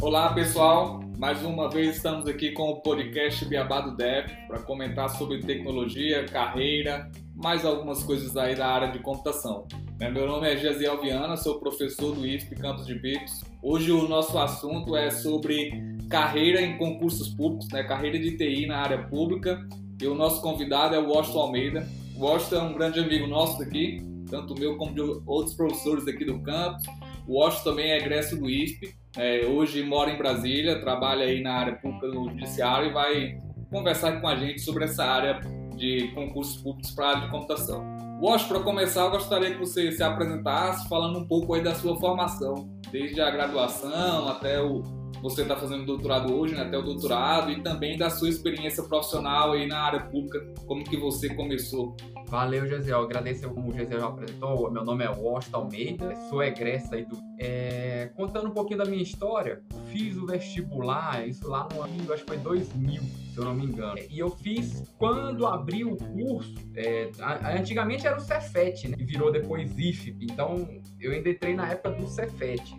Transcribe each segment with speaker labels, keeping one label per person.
Speaker 1: Olá pessoal, mais uma vez estamos aqui com o podcast Beabá do Dev para comentar sobre tecnologia, carreira, mais algumas coisas aí da área de computação. Né, meu nome é Gesiel Viana, sou professor do IFP Campos de Bicos. Hoje o nosso assunto é sobre carreira em concursos públicos, né, carreira de TI na área pública. E o nosso convidado é o Washington Almeida. O Washington é um grande amigo nosso daqui, tanto meu como de outros professores aqui do campus. O Washington também é egresso do IFP é, hoje mora em Brasília, trabalha aí na área pública do judiciário e vai conversar com a gente sobre essa área de concursos públicos para a área de computação. Wash, para começar, eu gostaria que você se apresentasse falando um pouco aí da sua formação, desde a graduação até o você está fazendo doutorado hoje, né, até o doutorado, e também da sua experiência profissional aí na área pública, como que você começou.
Speaker 2: Valeu, Gesiel. Agradeço como o Gesiel já apresentou. Meu nome é Washington Almeida, sou egressa aí do. É, contando um pouquinho da minha história, fiz o vestibular, isso lá no ano, acho que foi 2000, se eu não me engano. E eu fiz quando abriu o curso. É, antigamente era o Cefet, né? Virou depois IFP. Então eu ainda entrei na época do Cefet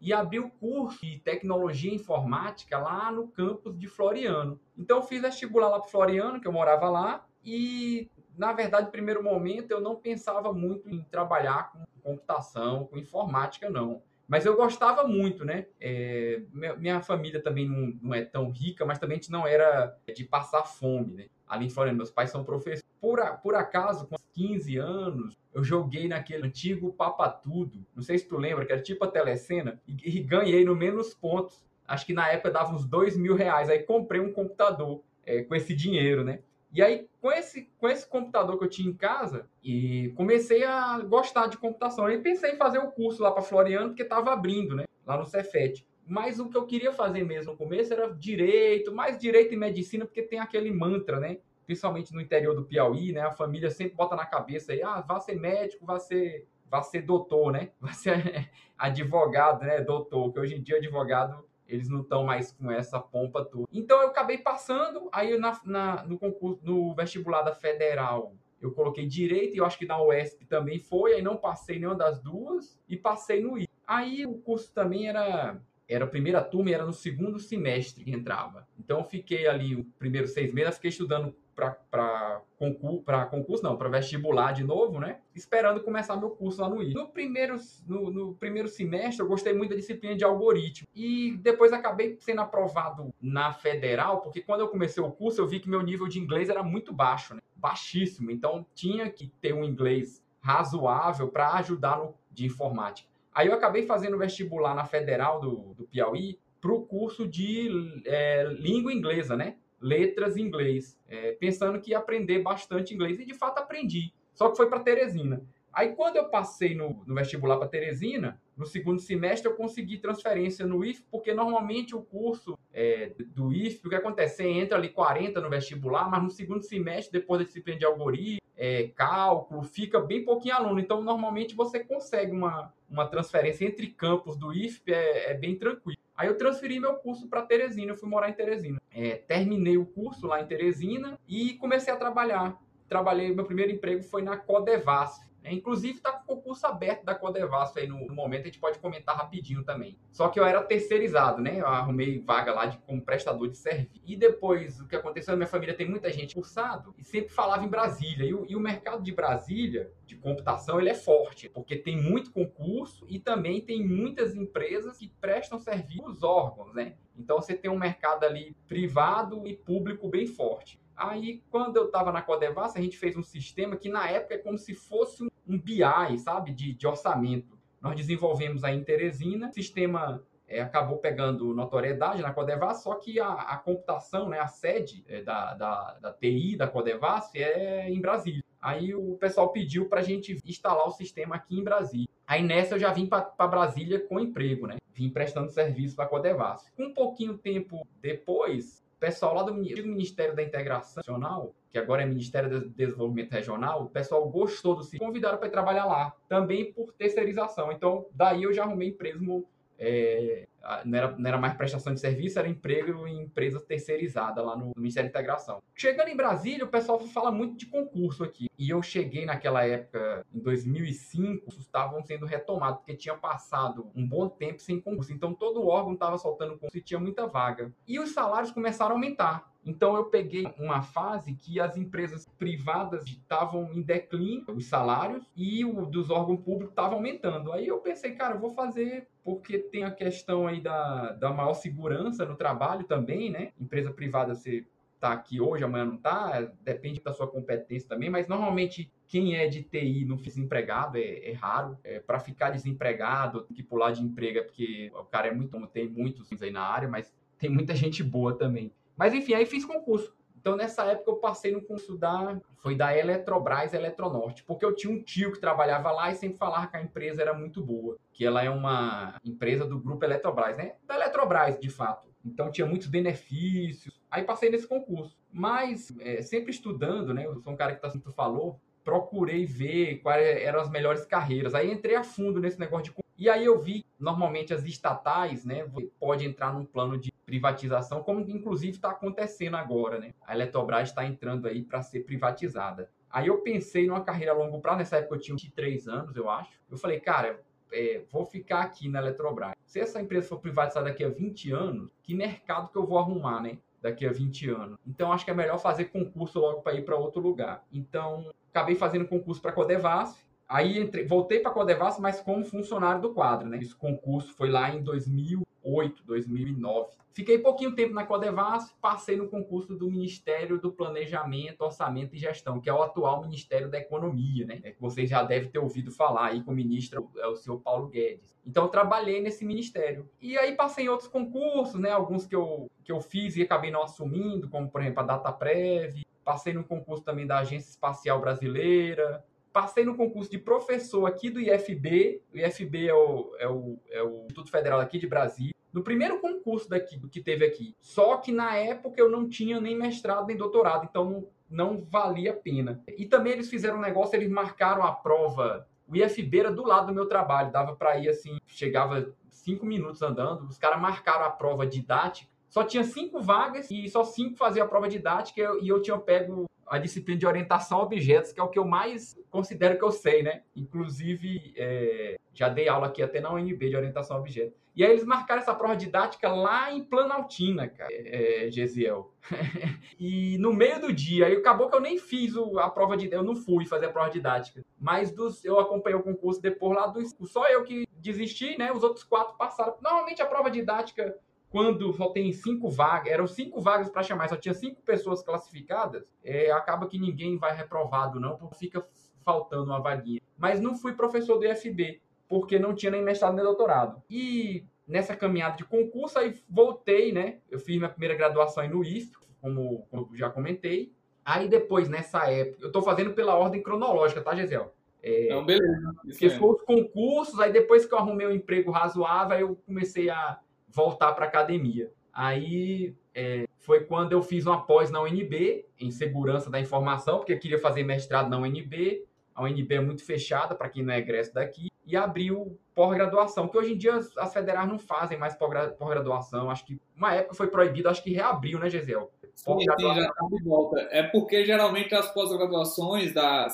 Speaker 2: e abri o curso de tecnologia informática lá no campus de Floriano. Então eu fiz vestibular lá para Floriano, que eu morava lá, e na verdade, no primeiro momento eu não pensava muito em trabalhar com computação, com informática, não. Mas eu gostava muito, né? É, minha família também não, não, é tão rica, mas também a gente não era de passar fome, né? Ali em Floriano, meus pais são professores. Por, por acaso, com 15 anos, eu joguei naquele antigo Papa Tudo. Não sei se tu lembra, que era tipo a telecena. E, e ganhei no menos pontos. Acho que na época dava uns dois mil reais. Aí comprei um computador é, com esse dinheiro, né? E aí, com esse, com esse computador que eu tinha em casa, e comecei a gostar de computação. Aí pensei em fazer o curso lá para Floriano, porque estava abrindo, né? Lá no Cefet. Mas o que eu queria fazer mesmo no começo era direito, mais direito e medicina, porque tem aquele mantra, né? Principalmente no interior do Piauí, né? A família sempre bota na cabeça aí, ah, vá ser médico, vá ser, vá ser doutor, né? Vá ser advogado, né? Doutor, que hoje em dia advogado eles não estão mais com essa pompa toda. Então eu acabei passando, aí na, na, no concurso, no vestibular da Federal, eu coloquei direito, e eu acho que na UESP também foi, aí não passei nenhuma das duas, e passei no I. Aí o curso também era era a primeira turma e era no segundo semestre que entrava. Então eu fiquei ali, os primeiros seis meses, fiquei estudando para concurso, para concurso não, para vestibular de novo, né? Esperando começar meu curso lá no I. No primeiro, no, no, primeiro semestre, eu gostei muito da disciplina de algoritmo. E depois acabei sendo aprovado na federal, porque quando eu comecei o curso, eu vi que meu nível de inglês era muito baixo, né? Baixíssimo. Então tinha que ter um inglês razoável para ajudar no de informática. Aí eu acabei fazendo vestibular na federal do, do Piauí para o curso de é, língua inglesa, né? letras em inglês, é, pensando que ia aprender bastante inglês. E de fato aprendi. Só que foi para Teresina. Aí quando eu passei no, no vestibular para Teresina, no segundo semestre eu consegui transferência no IF, porque normalmente o curso é, do IF, o que acontece? Você entra ali 40 no vestibular, mas no segundo semestre, depois da disciplina de algoritmo, é, cálculo, fica bem pouquinho aluno. Então, normalmente você consegue uma, uma transferência entre campos do IFP, é, é bem tranquilo. Aí eu transferi meu curso para Teresina, eu fui morar em Teresina. É, terminei o curso lá em Teresina e comecei a trabalhar. Trabalhei, meu primeiro emprego foi na Codevasf, inclusive, está com o concurso aberto da Codevasf aí no, no, momento, a gente pode comentar rapidinho também. Só que eu era terceirizado, né? Eu arrumei vaga lá de, como prestador de serviço. E depois, o que aconteceu, minha família tem muita gente cursado e sempre falava em Brasília. E o, e o mercado de Brasília, de computação, ele é forte, porque tem muito concurso e também tem muitas empresas que prestam serviço aos órgãos, né? Então, você tem um mercado ali privado e público bem forte. Aí, quando eu estava na Codevas, a gente fez um sistema que na época é como se fosse um BI, sabe, de, de orçamento. Nós desenvolvemos aí em Teresina, o sistema é, acabou pegando notoriedade na Codevas, só que a, a computação, né, a sede é, da, da, da, TI da Codevas é em Brasília. Aí o pessoal pediu para a gente instalar o sistema aqui em Brasília. Aí nessa eu já vim para Brasília com emprego, né? Vim prestando serviço para a Codevas. Um pouquinho tempo depois, pessoal lá do Ministério da Integração Nacional, que agora é Ministério do Desenvolvimento Regional, o pessoal gostou do sistema, convidaram para trabalhar lá, também por terceirização. Então, daí eu já arrumei emprego, é, não, era, não era mais prestação de serviço, era emprego em empresa terceirizada lá no Ministério da Integração. Chegando em Brasília, o pessoal fala muito de concurso aqui. E eu cheguei naquela época, em 2005, estavam sendo retomados, porque tinha passado um bom tempo sem concurso. Então todo órgão estava soltando concurso e tinha muita vaga. E os salários começaram a aumentar. Então eu peguei uma fase que as empresas privadas estavam em declínio, os salários, e o dos órgãos públicos estavam aumentando. Aí eu pensei, cara, eu vou fazer porque tem a questão aí da, da maior segurança no trabalho também, né? Empresa privada você tá aqui hoje, amanhã não tá, depende da sua competência também, mas normalmente quem é de TI não fica desempregado é, é raro. É, para ficar desempregado, tem que pular de emprego é porque o cara é muito tem muitos aí na área, mas tem muita gente boa também. Mas enfim, aí fiz concurso. Então, nessa época, eu passei no curso da. Foi da Eletrobras Eletronorte, porque eu tinha um tio que trabalhava lá e sempre falava que a empresa era muito boa. Que ela é uma empresa do grupo Eletrobras, né? Da Eletrobras, de fato. Então, tinha muitos benefícios. Aí, passei nesse concurso. Mas, é, sempre estudando, né? Eu sou um cara que tá, tu falou, procurei ver quais eram as melhores carreiras. Aí, entrei a fundo nesse negócio de. E aí, eu vi, normalmente, as estatais, né? Pode entrar num plano de privatização, como inclusive está acontecendo agora, né? A Eletrobras está entrando aí para ser privatizada. Aí eu pensei numa carreira a longo prazo, nessa época eu tinha 23 anos, eu acho. Eu falei, cara, é, vou ficar aqui na Eletrobras. Se essa empresa for privatizada daqui a 20 anos, que mercado que eu vou arrumar, né? Daqui a 20 anos. Então acho que é melhor fazer concurso logo para ir para outro lugar. Então acabei fazendo concurso para a Codevasf. Aí entrei, voltei para a Codevasf, mas como funcionário do quadro, né? Esse concurso foi lá em 2000 2008, 2009. Fiquei pouquinho tempo na Codevas, passei no concurso do Ministério do Planejamento, Orçamento e Gestão, que é o atual Ministério da Economia, né? É que vocês já devem ter ouvido falar aí com o ministro, é o senhor Paulo Guedes. Então trabalhei nesse ministério. E aí passei em outros concursos, né? Alguns que eu, que eu fiz e acabei não assumindo, como por exemplo a DataPrev. Passei no concurso também da Agência Espacial Brasileira, passei no concurso de professor aqui do IFB. O IFB é o, é o, é o Instituto Federal aqui de Brasília. No primeiro concurso daqui, que teve aqui. Só que na época eu não tinha nem mestrado nem doutorado, então não, não valia a pena. E também eles fizeram um negócio, eles marcaram a prova. O IFB era do lado do meu trabalho, dava para ir assim, chegava cinco minutos andando. Os caras marcaram a prova didática. Só tinha cinco vagas e só cinco faziam a prova didática e eu tinha pego a disciplina de orientação a objetos, que é o que eu mais considero que eu sei, né? Inclusive, é, já dei aula aqui até na UNB de orientação a objetos. E aí eles marcaram essa prova didática lá em Planaltina, cara, é, Gesiel. e no meio do dia, aí acabou que eu nem fiz a prova de... Eu não fui fazer a prova didática. Mas dos, eu acompanhei o concurso depois lá do... Só eu que desisti, né? Os outros quatro passaram. Normalmente a prova didática quando só tem cinco vagas, eram cinco vagas para chamar, só tinha cinco pessoas classificadas, é, acaba que ninguém vai reprovado, não, porque fica faltando uma vaguinha. Mas não fui professor do IFB, porque não tinha nem mestrado nem doutorado. E nessa caminhada de concurso, aí voltei, né? Eu fiz minha primeira graduação no IF, como, como já comentei. Aí depois, nessa época, eu estou fazendo pela ordem cronológica, tá, Gisel?
Speaker 1: É, então, beleza.
Speaker 2: Porque é. os concursos, aí depois que eu arrumei um emprego razoável, aí eu comecei a voltar para academia. Aí é, foi quando eu fiz uma pós na UNB, em segurança da informação, porque eu queria fazer mestrado na UNB. A UNB é muito fechada para quem não é egresso daqui. E abriu pós-graduação, que hoje em dia as, federais não fazem mais pós-graduação. Acho que uma época foi proibido, acho que reabriu, né, Gesiel?
Speaker 1: Sim, já tá de volta. É porque geralmente as pós-graduações,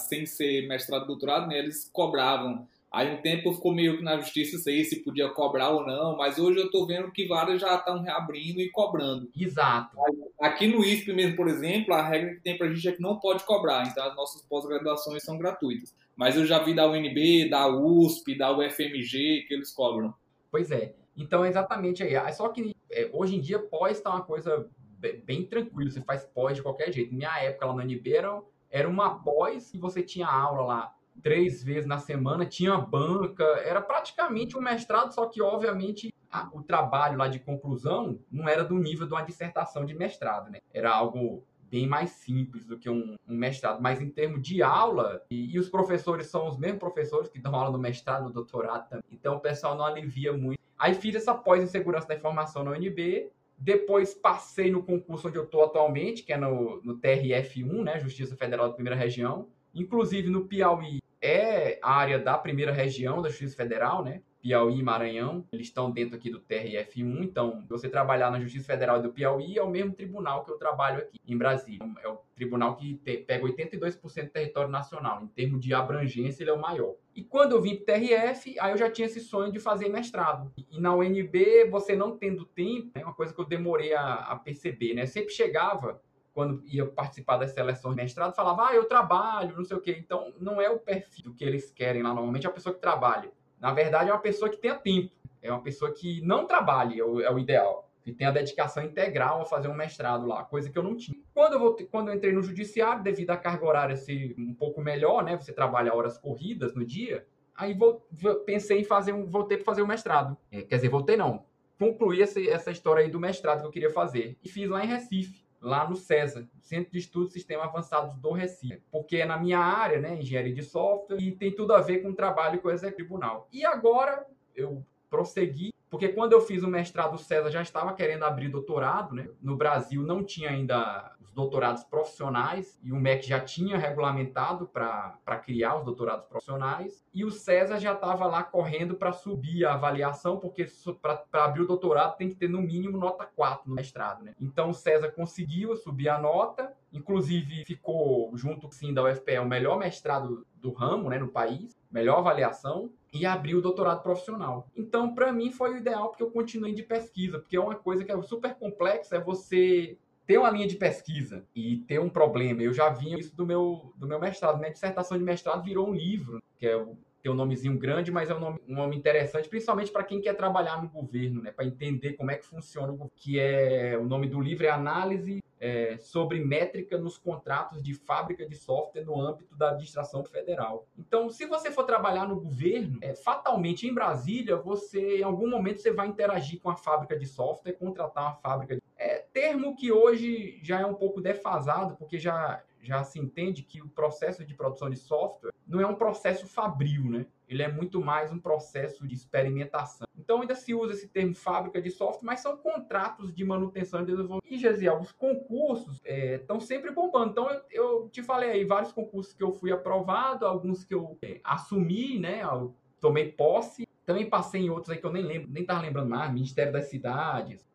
Speaker 1: sem ser mestrado e doutorado, né, eles cobravam Aí um tempo ficou meio que na justiça sei se podia cobrar ou não, mas hoje eu estou vendo que várias já estão reabrindo e cobrando.
Speaker 2: Exato.
Speaker 1: Aqui no ISP mesmo, por exemplo, a regra que tem para a gente é que não pode cobrar, então as nossas pós-graduações são gratuitas. Mas eu já vi da UNB, da USP, da UFMG que eles cobram.
Speaker 2: Pois é. Então é exatamente aí. É só que é, hoje em dia pós está uma coisa bem, tranquila, você faz pós de qualquer jeito. Minha época lá na UNB era, era uma pós e você tinha aula lá três vezes na semana, tinha banca, era praticamente um mestrado, só que, obviamente, a, o trabalho lá de conclusão não era do nível de uma dissertação de mestrado, né? Era algo bem mais simples do que um, um mestrado, mas em termos de aula, e, e, os professores são os mesmos professores que dão aula no mestrado, no doutorado também, então o pessoal não alivia muito. Aí fiz essa pós em segurança da informação na UNB, depois passei no concurso onde eu estou atualmente, que é no, no TRF1, né, Justiça Federal da Primeira Região, Inclusive no Piauí é a área da primeira região da Justiça Federal, né? Piauí e Maranhão, eles estão dentro aqui do TRF1, então você trabalhar na Justiça Federal do Piauí é o mesmo tribunal que eu trabalho aqui em Brasília. É o tribunal que te, pega 82% do território nacional, em termos de abrangência ele é o maior. E quando eu vim para o TRF, aí eu já tinha esse sonho de fazer mestrado. E na UNB, você não tendo tempo, é uma coisa que eu demorei a, a perceber, né? Eu sempre chegava quando ia participar das seleções de mestrado, falava, ah, eu trabalho, não sei o quê. Então, não é o perfil que eles querem lá. Normalmente é a pessoa que trabalha. Na verdade, é uma pessoa que tenha tempo. É uma pessoa que não trabalhe, é o, é o ideal. Que tenha dedicação integral a fazer um mestrado lá, coisa que eu não tinha. Quando eu, quando eu entrei no judiciário, devido à carga horária ser um pouco melhor, né? Você trabalha horas corridas no dia. Aí vou, pensei em fazer um, voltei para fazer o mestrado. É, quer dizer, voltei não. Concluí essa, essa história aí do mestrado que eu queria fazer. E fiz lá em Recife lá no CESA, Centro de Estudos Sistemas Avançados do Recife, porque é na minha área, né, engenharia de software, e tem tudo a ver com o trabalho que eu tribunal. E agora eu prossegui, porque quando eu fiz o mestrado, o César já estava querendo abrir doutorado, né? No Brasil não tinha ainda doutorados profissionais e o MEC já tinha regulamentado para criar os doutorados profissionais e o César já estava lá correndo para subir a avaliação, porque para abrir o doutorado tem que ter no mínimo nota 4 no mestrado, né? Então o César conseguiu subir a nota, inclusive ficou junto sim da UFPE o melhor mestrado do ramo, né, no país, melhor avaliação e abrir o doutorado profissional. Então, para mim foi o ideal porque eu continuei de pesquisa, porque é uma coisa que é super complexa é você ter uma linha de pesquisa e ter um problema. Eu já vinha isso do meu do meu mestrado, minha dissertação de mestrado virou um livro, que é tem um nomezinho grande, mas é um nome, um nome interessante, principalmente para quem quer trabalhar no governo, né? Para entender como é que funciona o que é o nome do livro é Análise é, sobre métrica nos contratos de fábrica de software no âmbito da administração federal. Então, se você for trabalhar no governo, é, fatalmente em Brasília, você em algum momento você vai interagir com a fábrica de software, contratar uma fábrica de... É termo que hoje já é um pouco defasado, porque já já se entende que o processo de produção de software não é um processo fabril, né? Ele é muito mais um processo de experimentação. Então ainda se usa esse termo fábrica de software, mas são contratos de manutenção e desenvolvimento. E, Gesiel, os concursos estão é, sempre bombando. Então eu, eu, te falei aí, vários concursos que eu fui aprovado, alguns que eu é, assumi, né? Eu tomei posse. Também passei em outros aí que eu nem lembro, nem estava lembrando mais, Ministério das Cidades,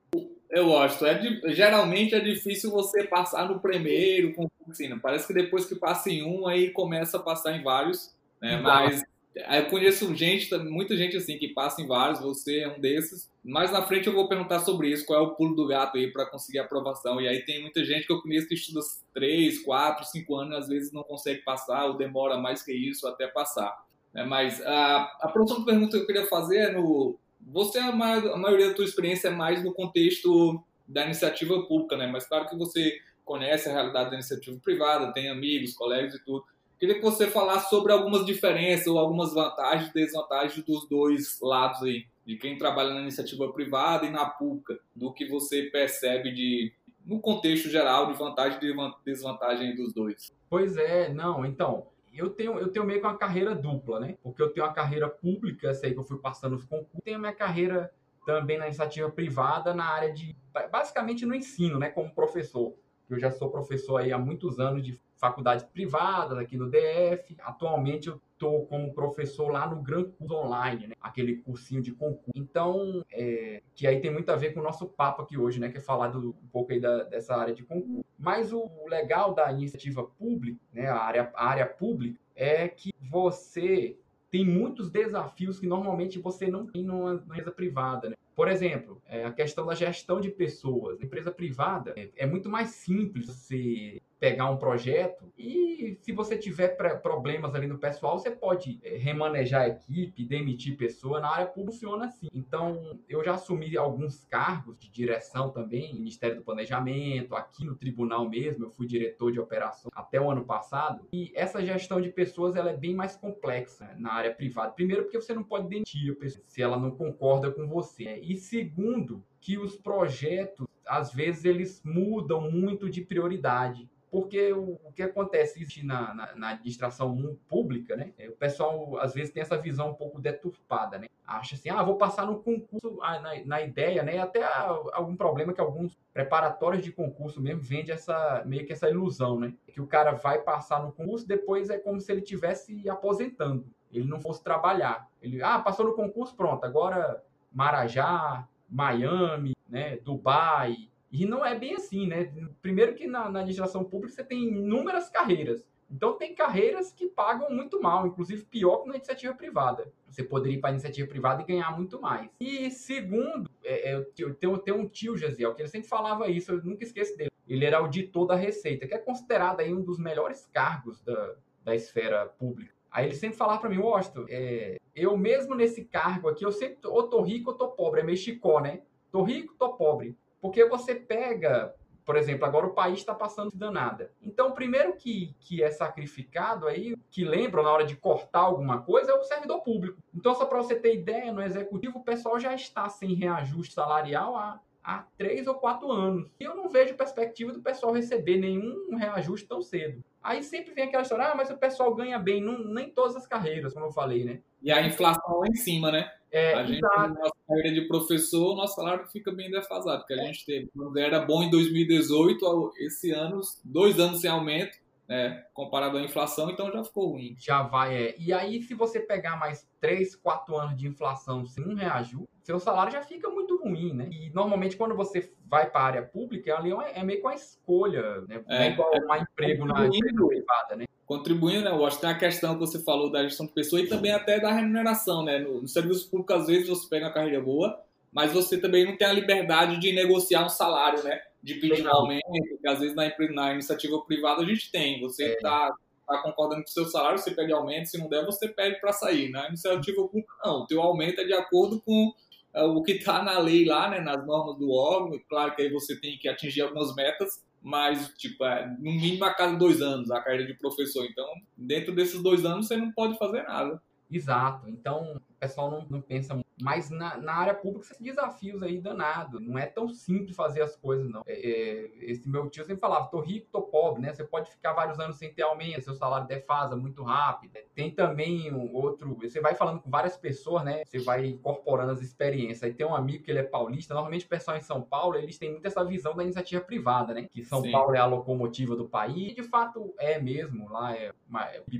Speaker 1: eu gosto. É, geralmente é difícil você passar no primeiro concurso, né? Parece que depois que passa em um, aí começa a passar em vários, né? Mas eu conheço gente, muita gente assim que passa em vários, você é um desses. Mais na frente eu vou perguntar sobre isso, qual é o pulo do gato aí para conseguir aprovação. E aí tem muita gente que eu conheço que estuda 3, 4, 5 anos, às vezes não consegue passar ou demora mais que isso até passar. Né? Mas a, a próxima pergunta que eu queria fazer é no você, a, a maioria da tua experiência é mais no contexto da iniciativa pública, né? Mas claro que você conhece a realidade da iniciativa privada, tem amigos, colegas e tudo. Queria que você falasse sobre algumas diferenças ou algumas vantagens e desvantagens dos dois lados aí, de quem trabalha na iniciativa privada e na pública, do que você percebe de no contexto geral de vantagem e desvantagem dos dois.
Speaker 2: Pois é, não, então, eu tenho, eu tenho meio que uma carreira dupla, né? Porque eu tenho uma carreira pública, essa aí que eu fui passando os concursos, tenho a minha carreira também na iniciativa privada na área de, basicamente no ensino, né? Como professor. Eu já sou professor aí há muitos anos de faculdades privadas aqui no DF. Atualmente eu estou como professor lá no Gran Curso Online, né? aquele cursinho de concurso. Então, é, que aí tem muito a ver com o nosso papo aqui hoje, né? Que é falar do, um pouco aí da, dessa área de concurso. Mas o legal da iniciativa pública, né? A área, a área pública, é que você tem muitos desafios que normalmente você não tem numa empresa privada. Né? Por exemplo, é a questão da gestão de pessoas. Empresa privada é, é muito mais simples você pegar um projeto e se você tiver problemas ali no pessoal, você pode é, remanejar a equipe, demitir pessoa. Na área pública funciona assim. Então, eu já assumi alguns cargos de direção também, Ministério do Planejamento, aqui no tribunal mesmo, eu fui diretor de operação até o ano passado. E essa gestão de pessoas ela é bem mais complexa na área privada. Primeiro, porque você não pode demitir a pessoa se ela não concorda com você. E segundo, que os projetos às vezes eles mudam muito de prioridade. Porque o, o que acontece na, na, na, administração pública, né? É, o pessoal às vezes tem essa visão um pouco deturpada, né? Acha assim, ah, vou passar no concurso ah, na, na ideia, né? Até algum problema que alguns preparatórios de concurso mesmo vende essa meio que essa ilusão, né? Que o cara vai passar no concurso, depois é como se ele tivesse aposentando, ele não fosse trabalhar. Ele, ah, passou no concurso, pronto, agora Marajá, Miami, né, Dubai, e não é bem assim, né? Primeiro que na, na administração pública você tem inúmeras carreiras. Então tem carreiras que pagam muito mal, inclusive pior que na iniciativa privada. Você poderia ir para a iniciativa privada e ganhar muito mais. E segundo, é, é, eu, tenho, eu tenho um tio, Gesiel, que ele sempre falava isso, eu nunca esqueço dele. Ele era auditor da Receita, que é considerado aí um dos melhores cargos da, da esfera pública. Aí ele sempre falava para mim, Washington, é, eu mesmo nesse cargo aqui, eu sempre, ou tô rico ou tô pobre, é meio chicó, né? Tô rico, tô pobre. Porque você pega, por exemplo, agora o país está passando danada. Então, o primeiro que, que é sacrificado aí, que lembra na hora de cortar alguma coisa, é o servidor público. Então, só para você ter ideia, no executivo o pessoal já está sem reajuste salarial há, há três ou quatro anos. E eu não vejo perspectiva do pessoal receber nenhum reajuste tão cedo. Aí sempre vem aquela história, ah, mas o pessoal ganha bem, não, nem todas as carreiras, como eu falei, né?
Speaker 1: E a inflação lá em cima, né? É, a gente, nossa carreira de professor, o nosso salário fica bem defasado, porque a é. gente teve, era bom em 2018, esse ano, dois anos sem aumento, né, comparado à inflação, então já ficou ruim.
Speaker 2: Já vai, é. E aí, se você pegar mais 3, 4 anos de inflação sem um reajuste, seu salário já fica muito ruim, né? E normalmente quando você vai para a área pública, ali é, é meio com a escolha, né? É, é igual é, um emprego na empresa privada, né?
Speaker 1: Contribuindo, né? Eu acho que tem a questão que você falou da gestão de pessoa e também até da remuneração, né? No, no serviço público, às vezes, você pega uma carreira boa, mas você também não tem a liberdade de negociar um salário, né? De pedir um aumento, que às vezes na, na, iniciativa privada a gente tem. Você está é. tá concordando com o seu salário, você pede aumento, se não der, você pede para sair. Na iniciativa pública, não. O teu aumento é de acordo com uh, o que está na lei lá, né? Nas normas do órgão. Claro que aí você tem que atingir algumas metas, mas, tipo, é, no mínimo a cada dois anos a carreira de professor. Então, dentro desses dois anos, você não pode fazer nada.
Speaker 2: Exato. Então, o pessoal não, não pensa muito. Mas na, na área pública, esses desafios aí danado. Não é tão simples fazer as coisas, não. É, é, esse meu tio sempre falava: tô rico, tô pobre, né? Você pode ficar vários anos sem ter aumento, seu salário defasa muito rápido. Tem também um outro. Você vai falando com várias pessoas, né? Você vai incorporando as experiências. Aí tem um amigo que ele é paulista. Normalmente, o pessoal em São Paulo, eles têm muito essa visão da iniciativa privada, né? Que São Sim. Paulo é a locomotiva do país. E de fato é mesmo. Lá é.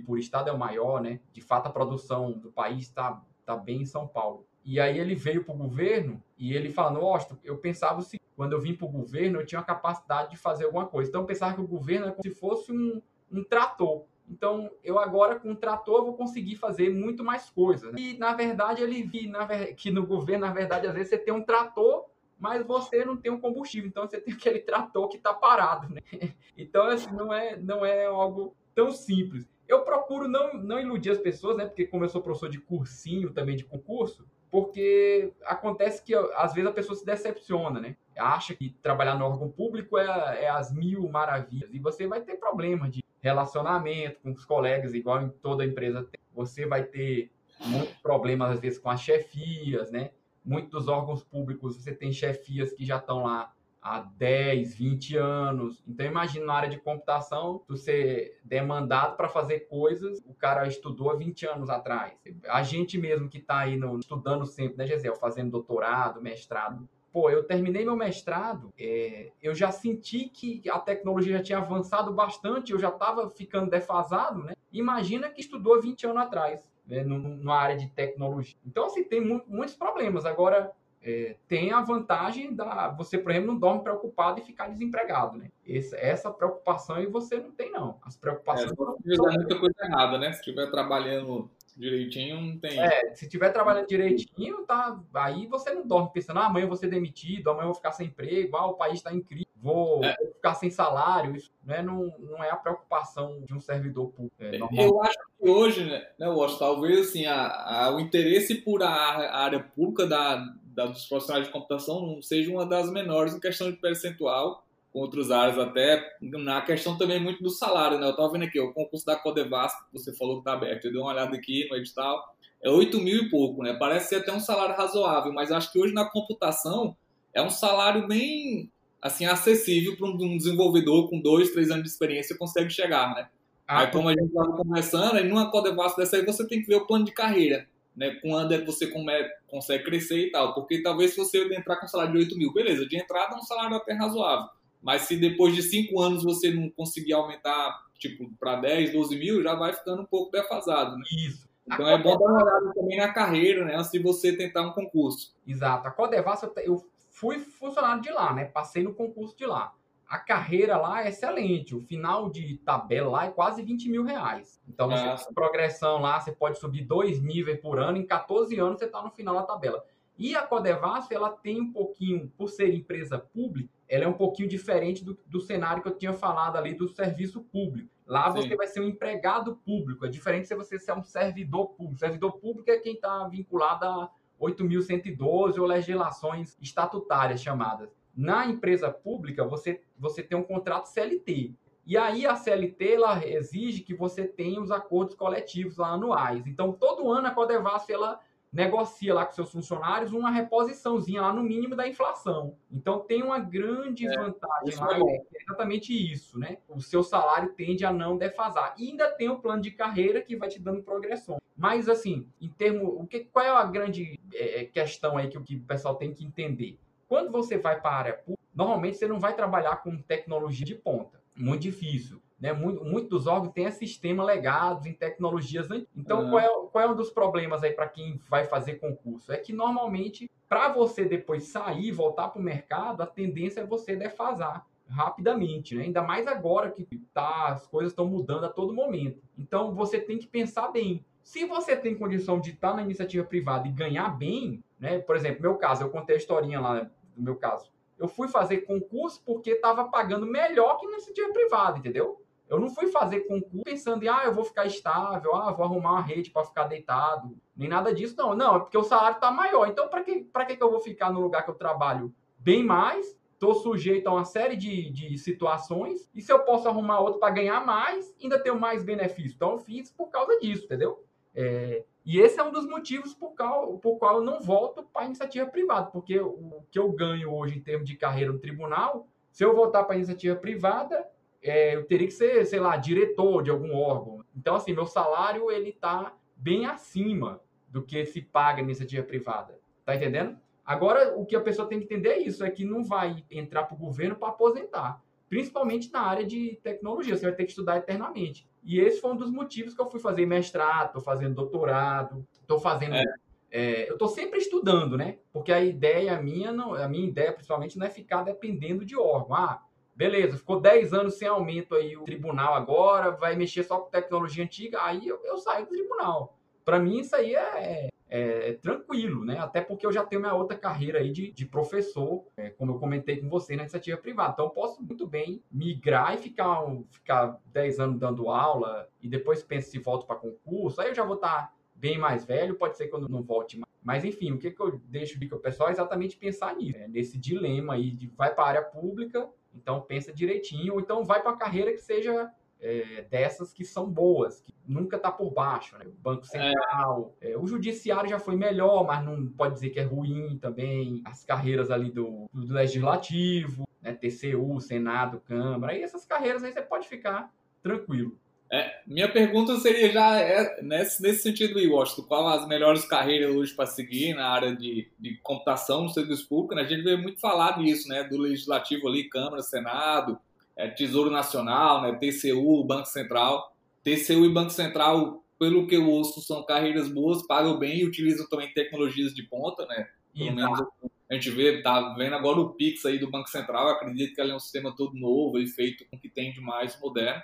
Speaker 2: Por estado é o maior, né? De fato, a produção do país está tá bem em São Paulo. E aí ele veio para o governo e ele falou, Austin, eu pensava o seguinte, quando eu vim para o governo, eu tinha a capacidade de fazer alguma coisa. Então eu pensava que o governo era como se fosse um, um trator. Então, eu agora com o trator vou conseguir fazer muito mais coisas. E, na verdade, ele vi na, que no governo, na verdade, às vezes você tem um trator, mas você não tem um combustível. Então, você tem aquele trator que está parado. Né? Então, assim, não é, não é algo tão simples. Eu procuro não, não iludir as pessoas, né? Porque como eu sou professor de cursinho também de concurso, porque acontece que às vezes a pessoa se decepciona, né? Acha que trabalhar no órgão público é, é as mil maravilhas e você vai ter problemas de relacionamento com os colegas, igual em toda empresa tem. Você vai ter muitos problemas às vezes com as chefias, né? Muitos dos órgãos públicos você tem chefias que já estão lá há 10, 20 anos. Então, imagina na área de computação, tu ser demandado para fazer coisas, o cara estudou há 20 anos atrás. A gente mesmo que está aí no, estudando sempre, né, Gisele? Fazendo doutorado, mestrado. Pô, eu terminei meu mestrado, é, eu já senti que a tecnologia já tinha avançado bastante, eu já estava ficando defasado, né? Imagina que estudou 20 anos atrás, né, numa área de tecnologia. Então, assim, tem muitos problemas. Agora, é, tem a vantagem da você, por exemplo, não dorme preocupado e ficar desempregado, né? Essa, essa preocupação aí você não tem, não. As preocupações. É,
Speaker 1: se fizer muita coisa errada, né? Se estiver trabalhando direitinho, não tem.
Speaker 2: É, se estiver trabalhando direitinho, tá. Aí você não dorme pensando, ah, amanhã eu vou ser demitido, amanhã eu vou ficar sem emprego, ah, o país está em crise, vou, é. ficar sem salário. Isso né, não, não é a preocupação de um servidor público. É
Speaker 1: eu acho que hoje, né, né Wash, talvez assim, a, a, o interesse por a, a área pública da dos profissionais de computação não seja uma das menores em questão de percentual, com outros áreas até, na questão também muito do salário, né? Eu estava vendo aqui, o concurso da Codevasp, que você falou que está aberto, eu dei uma olhada aqui no edital, é 8 mil e pouco, né? Parece ser até um salário razoável, mas acho que hoje na computação é um salário bem assim acessível para um desenvolvedor com dois, três anos de experiência consegue chegar, né? Ah, aí, como a gente estava conversando, aí numa Codevasso dessa aí você tem que ver o plano de carreira, né? Quando é que você come, consegue crescer e tal. Porque talvez se você entrar com um salário de 8 mil, beleza, de entrada é um salário até razoável. Mas se depois de 5 anos você não conseguir aumentar, tipo, para 10, 12 mil, já vai ficando um pouco defasado, né?
Speaker 2: Isso.
Speaker 1: Então a é bom dar uma olhada também na carreira, né? Antes de você tentar um concurso.
Speaker 2: Exato. A Codevas, eu fui funcionário de lá, né? Passei no concurso de lá a carreira lá é excelente. O final de tabela lá é quase 20 mil reais. Então, você tem progressão lá, você pode subir dois níveis por ano. Em 14 anos, você está no final da tabela. E a Codevasf, ela tem um pouquinho, por ser empresa pública, ela é um pouquinho diferente do, do cenário que eu tinha falado ali do serviço público. Lá Sim. você vai ser um empregado público. É diferente se você ser um servidor público. Servidor público é quem está vinculado a 8.112 ou legislações estatutárias chamadas. Na empresa pública, você, você tem um contrato CLT. E aí a CLT ela exige que você tenha os acordos coletivos lá anuais. Então, todo ano a Codevasf ela negocia lá com seus funcionários uma reposiçãozinha lá no mínimo da inflação. Então tem uma grande é, vantagem lá, é, é exatamente isso, né? O seu salário tende a não defasar. E ainda tem o plano de carreira que vai te dando progressão. Mas assim, em termo, o que, qual é a grande é, questão aí que, que o pessoal tem que entender? Quando você vai para a área pública, normalmente você não vai trabalhar com tecnologia de ponta. Muito difícil. Né? Muito, muito dos órgãos têm sistema legados em tecnologias antigas. Então, qual, é, qual é um dos problemas aí para quem vai fazer concurso? É que normalmente, para você depois sair e voltar para o mercado, a tendência é você defasar rapidamente, né? ainda mais agora que tá, as coisas estão mudando a todo momento. Então, você tem que pensar bem. Se você tem condição de estar na iniciativa privada e ganhar bem, né? por exemplo, meu caso, eu contei a historinha lá no meu caso. Eu fui fazer concurso porque estava pagando melhor que nesse dia privado, entendeu? Eu não fui fazer concurso pensando em, ah, eu vou ficar estável, ah, vou arrumar uma rede para ficar deitado, nem nada disso, não. Não, é porque o salário está maior. Então, para que, que, que eu vou ficar no lugar que eu trabalho bem mais? Estou sujeito a uma série de, de situações, e se eu posso arrumar outro para ganhar mais, ainda tenho mais benefício. Então, eu fiz por causa disso, entendeu? É, e esse é um dos motivos por qual, por qual eu não volto para a iniciativa privada, porque o que eu ganho hoje em termos de carreira no tribunal, se eu voltar para a iniciativa privada, é, eu teria que ser, sei lá, diretor de algum órgão. Então, assim, meu salário ele está bem acima do que se paga na iniciativa privada. Tá entendendo? Agora, o que a pessoa tem que entender é isso, é que não vai entrar para o governo para aposentar. Principalmente na área de tecnologia, você vai ter que estudar eternamente. E esse foi um dos motivos que eu fui fazer mestrado, estou fazendo doutorado, estou fazendo. É. É, eu estou sempre estudando, né? Porque a ideia minha, não, a minha ideia principalmente não é ficar dependendo de órgão. Ah, beleza, ficou 10 anos sem aumento aí o tribunal agora, vai mexer só com tecnologia antiga, aí eu, eu saio do tribunal. Para mim, isso aí é, é, é, tranquilo, né? Até porque eu já tenho minha outra carreira aí de, de professor, é, como eu comentei com você na iniciativa privada. Então, eu posso muito bem migrar e ficar, ficar 10 anos dando aula e depois penso se volto para concurso. Aí eu já vou estar tá bem mais velho, pode ser que eu não volte mais. Mas, enfim, o que, que eu deixo de que o pessoal é exatamente pensar nisso, né? nesse dilema aí de vai para a área pública, então pensa direitinho, ou então vai para a carreira que seja é, dessas que são boas, que nunca está por baixo. Né? O Banco Central, é. É, o Judiciário já foi melhor, mas não pode dizer que é ruim também. As carreiras ali do, do Legislativo, né? TCU, Senado, Câmara, aí essas carreiras aí você pode ficar tranquilo.
Speaker 1: É, minha pergunta seria já é, nesse, nesse sentido, Washington, qual as melhores carreiras hoje para seguir na área de, de computação no serviço público? Né? A gente vê muito falar disso, né? Do Legislativo ali, Câmara, Senado, é, Tesouro Nacional, né, TCU, Banco Central. TCU e Banco Central, pelo que eu ouço, são carreiras boas, pagam bem e utilizam também tecnologias de ponta, né? Pelo menos a gente vê, tá vendo agora o Pix aí do Banco Central, eu acredito que ele é um sistema todo novo e feito com o que tem de mais moderno.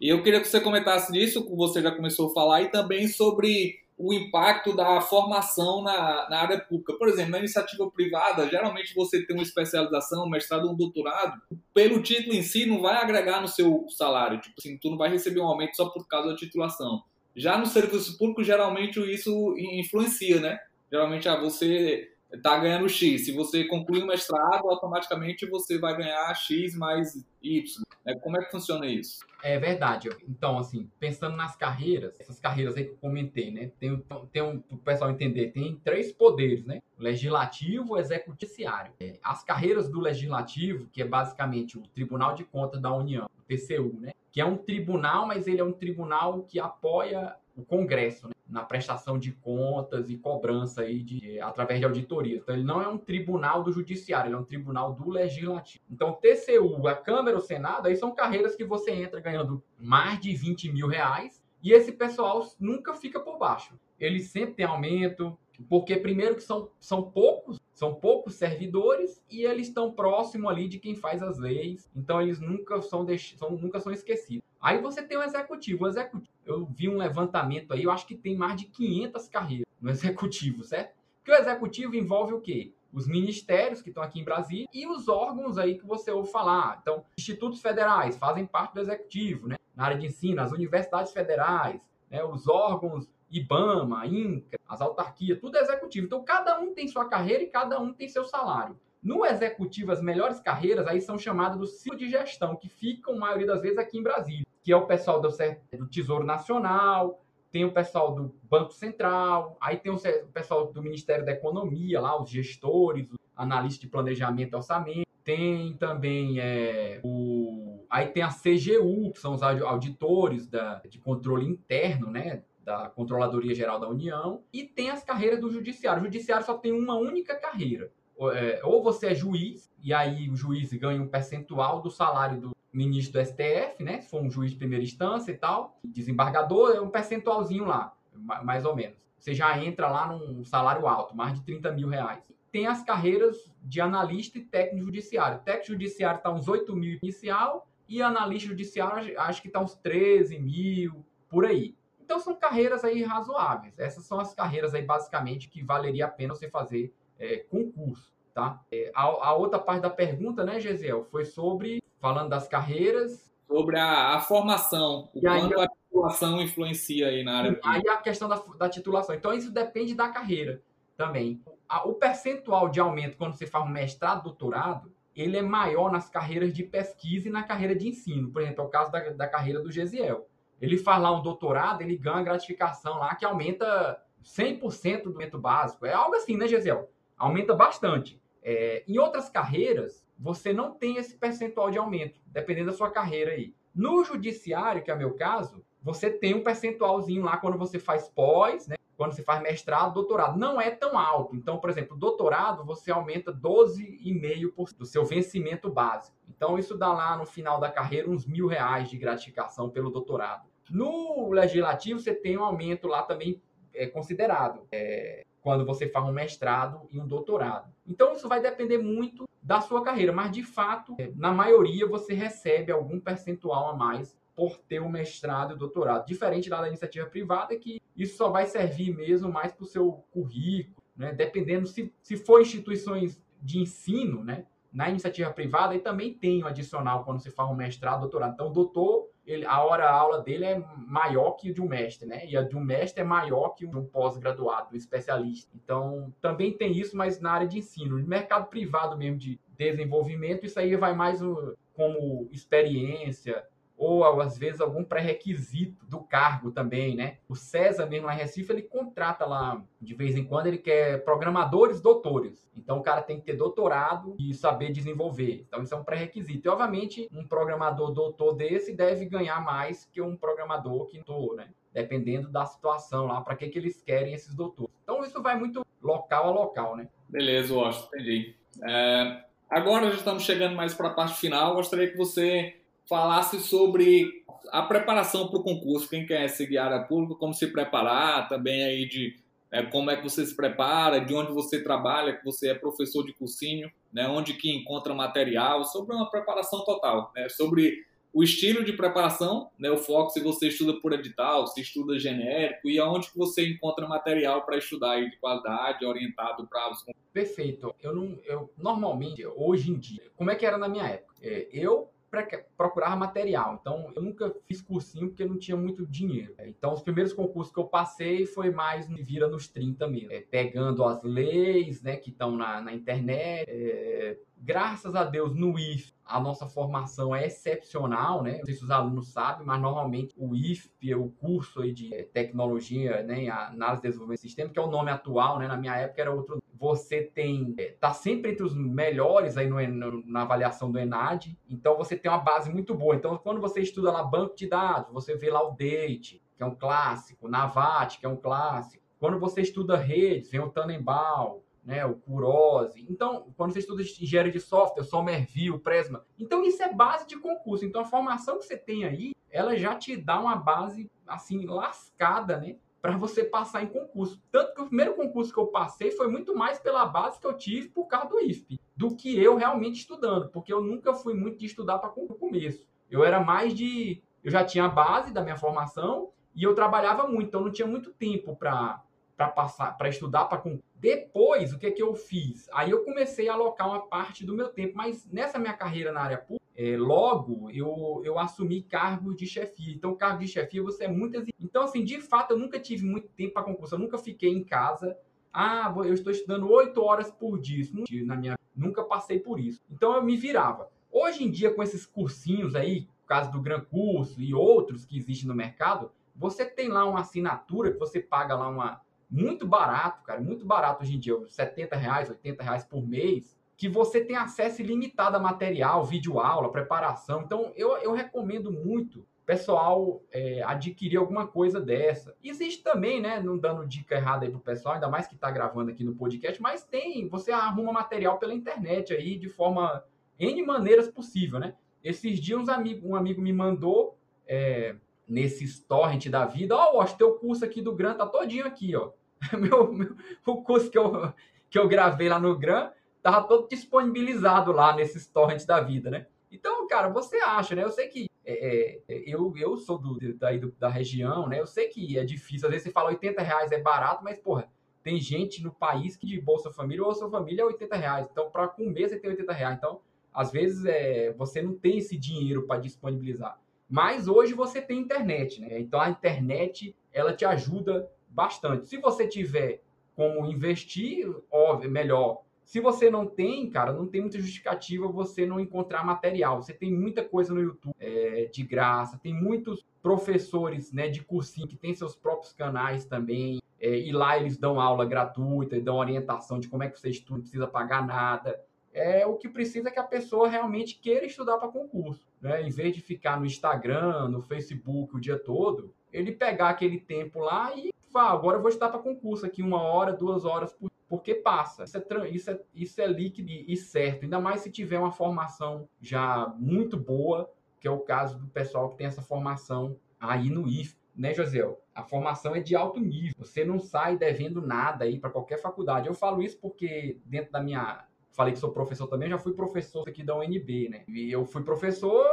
Speaker 1: E eu queria que você comentasse disso, que você já começou a falar, e também sobre o impacto da formação na, na área pública. Por exemplo, na iniciativa privada, geralmente você tem uma especialização, um mestrado, um doutorado, pelo título em si não vai agregar no seu salário. Tipo assim, tu não vai receber um aumento só por causa da titulação. Já no serviço público, geralmente isso influencia, né? Geralmente, ah, você está ganhando X. Se você concluir o mestrado, automaticamente você vai ganhar X mais Y. É, como é que funciona isso?
Speaker 2: É verdade. Então, assim, pensando nas carreiras, essas carreiras aí que eu comentei, né? Tem, tem um, para o pessoal entender, tem três poderes, né? Legislativo, Executivo e. É, as carreiras do Legislativo, que é basicamente o Tribunal de Contas da União, o TCU, né? Que é um tribunal, mas ele é um tribunal que apoia o Congresso, né? Na prestação de contas e cobrança aí de, através de auditoria. Então, ele não é um tribunal do judiciário, ele é um tribunal do legislativo. Então, TCU, a Câmara, o Senado, aí são carreiras que você entra ganhando mais de 20 mil reais e esse pessoal nunca fica por baixo. Ele sempre tem aumento, porque primeiro que são, são poucos, são poucos servidores e eles estão próximo ali de quem faz as leis, então eles nunca são, são nunca são esquecidos. Aí você tem o executivo. O executivo, eu vi um levantamento aí, eu acho que tem mais de 500 carreiras no executivo, certo? Porque o executivo envolve o quê? Os ministérios que estão aqui em Brasília e os órgãos aí que você ouve falar. Então, institutos federais fazem parte do executivo, né? Na área de ensino, as universidades federais, né? os órgãos IBAMA, INCA, as autarquias, tudo é executivo. Então, cada um tem sua carreira e cada um tem seu salário. No executivo, as melhores carreiras aí são chamadas do ciclo de gestão, que ficam, a maioria das vezes, aqui em Brasília, que é o pessoal do, do Tesouro Nacional, tem o pessoal do Banco Central, aí tem o pessoal do Ministério da Economia, lá, os gestores, os analistas de planejamento e orçamento, tem também é, o. Aí tem a CGU, que são os auditores da, de controle interno, né? Da Controladoria Geral da União, e tem as carreiras do Judiciário. O Judiciário só tem uma única carreira, é, ou você é juiz, e aí o juiz ganha um percentual do salário do ministro do STF, né? Se for um juiz de primeira instância e tal, desembargador, é um percentualzinho lá, mais ou menos. Você já entra lá num salário alto, mais de 30 mil reais. Tem as carreiras de analista e técnico judiciário. Técnico judiciário está uns 8 mil inicial e analista judiciário acho que está uns 13 mil, por aí. Então são carreiras aí razoáveis. Essas são as carreiras aí basicamente que valeria a pena você fazer é, concurso, tá? É, a, a, outra parte da pergunta, né, Gesiel, foi sobre, falando das carreiras...
Speaker 1: Sobre a, a formação, o quanto aí, a titulação influencia aí na área...
Speaker 2: Aí a questão da, da titulação. Então, isso depende da carreira também. o percentual de aumento quando você faz um mestrado, doutorado, ele é maior nas carreiras de pesquisa e na carreira de ensino. Por exemplo, é o caso da, da carreira do Gesiel. Ele faz lá um doutorado, ele ganha gratificação lá que aumenta 100% do aumento básico. É algo assim, né, Gesiel? aumenta bastante. É, em outras carreiras, você não tem esse percentual de aumento, dependendo da sua carreira aí. No judiciário, que é o meu caso, você tem um percentualzinho lá quando você faz pós, né? Quando você faz mestrado, doutorado. Não é tão alto. Então, por exemplo, doutorado, você aumenta 12,5% do seu vencimento básico. Então, isso dá lá no final da carreira uns mil reais de gratificação pelo doutorado. No legislativo, você tem um aumento lá também é, considerado. É, quando você faz um mestrado e um doutorado. Então isso vai depender muito da sua carreira, mas de fato, na maioria você recebe algum percentual a mais por ter o mestrado e o doutorado. Diferente da iniciativa privada, que isso só vai servir mesmo mais para o seu currículo, né? dependendo se, se for instituições de ensino, né? na iniciativa privada, e também tem o adicional quando você faz um mestrado, doutorado. Então, o doutor ele, a hora-aula dele é maior que a de um mestre, né? E a de um mestre é maior que um pós-graduado, um especialista. Então, também tem isso, mas na área de ensino. No mercado privado mesmo de desenvolvimento, isso aí vai mais como experiência, ou às vezes algum pré-requisito do cargo também, né? O César mesmo lá em Recife, ele contrata lá, de vez em quando, ele quer programadores doutores. Então o cara tem que ter doutorado e saber desenvolver. Então isso é um pré-requisito. E obviamente, um programador doutor desse deve ganhar mais que um programador que não, né? Dependendo da situação lá, para que, que eles querem esses doutores. Então isso vai muito local a local, né?
Speaker 1: Beleza, Washington, entendi. É, agora já estamos chegando mais para a parte final. Gostaria que você falasse sobre a preparação para o concurso, quem quer seguir a área pública, como se preparar, também aí de é, como é que você se prepara, de onde você trabalha, que você é professor de cursinho, né, onde que encontra material, sobre uma preparação total, né, sobre o estilo de preparação, né, o foco se você estuda por edital, se estuda genérico e aonde que você encontra material para estudar aí de qualidade, orientado para os
Speaker 2: Perfeito. Eu não, eu normalmente hoje em dia, como é que era na minha época? É, eu procurava material. Então, eu nunca fiz cursinho porque não tinha muito dinheiro. Então, os primeiros concursos que eu passei foi mais vira nos 30 mesmo. É, pegando as leis né, que estão na, na internet. É, graças a Deus, no IF, a nossa formação é excepcional, né? Não sei se os alunos sabem, mas normalmente o IFP, o curso aí de tecnologia, né, análise de desenvolvimento de sistema, que é o nome atual, né? Na minha época era outro. Você tem tá sempre entre os melhores aí no, no, na avaliação do ENAD, então você tem uma base muito boa. Então, quando você estuda lá banco de dados, você vê lá o Date, que é um clássico, Navat, que é um clássico. Quando você estuda redes, vem o Tannenbaum, né, o Curose. Então, quando você estuda engenharia de software, Somerville, Presma. Então, isso é base de concurso. Então, a formação que você tem aí, ela já te dá uma base, assim, lascada, né? Para você passar em concurso. Tanto que o primeiro concurso que eu passei foi muito mais pela base que eu tive por causa do IFP, do que eu realmente estudando, porque eu nunca fui muito de estudar para o começo. Eu era mais de. Eu já tinha a base da minha formação e eu trabalhava muito, então não tinha muito tempo para passar, para estudar, para depois o que que eu fiz? Aí eu comecei a alocar uma parte do meu tempo, mas nessa minha carreira na área pública, é, logo eu, eu assumi cargos de chefia. Então, cargo de chefia você é exigente. Então, assim, de fato, eu nunca tive muito tempo para concurso. Eu nunca fiquei em casa. Ah, eu estou estudando oito horas por dia. Na minha nunca passei por isso. Então, eu me virava. Hoje em dia, com esses cursinhos aí, causa do Gran Curso e outros que existem no mercado, você tem lá uma assinatura que você paga lá uma muito barato, cara, muito barato hoje em dia, 70 reais, 80 reais por mês, que você tem acesso ilimitado a material, vídeo aula, preparação. Então, eu, eu recomendo muito pessoal é, adquirir alguma coisa dessa. Existe também, né, não dando dica errada aí pro pessoal, ainda mais que está gravando aqui no podcast, mas tem, você arruma material pela internet aí de forma N maneiras possível, né? Esses dias um amigo, um amigo me mandou é, nesse torrent da vida, ó, oh, teu curso aqui do Gran tá todinho aqui, ó. meu, meu, o curso que eu, que eu gravei lá no Gran tava todo disponibilizado lá nesses torrents da vida, né? Então, cara, você acha, né? Eu sei que é, é, eu, eu sou do, daí do, da região, né? Eu sei que é difícil. Às vezes você fala 80 reais é barato, mas, porra, tem gente no país que de Bolsa Família, ou Bolsa Família é 80 reais. Então, para comer, você tem 80 reais. Então, às vezes, é, você não tem esse dinheiro para disponibilizar. Mas hoje você tem internet, né? Então, a internet, ela te ajuda bastante. Se você tiver como investir, óbvio, melhor. Se você não tem, cara, não tem muita justificativa você não encontrar material. Você tem muita coisa no YouTube é, de graça, tem muitos professores né, de cursinho que tem seus próprios canais também. É, e lá eles dão aula gratuita e dão orientação de como é que você estuda, não precisa pagar nada. É o que precisa é que a pessoa realmente queira estudar para concurso. Né? Em vez de ficar no Instagram, no Facebook o dia todo, ele pegar aquele tempo lá e ah, agora eu vou estudar para concurso aqui uma hora, duas horas, por... porque passa. Isso é, isso, é, isso é líquido e certo. Ainda mais se tiver uma formação já muito boa, que é o caso do pessoal que tem essa formação aí no IF, né, José? A formação é de alto nível. Você não sai devendo nada aí para qualquer faculdade. Eu falo isso porque dentro da minha falei que sou professor também, já fui professor aqui da UNB, né? E eu fui professor,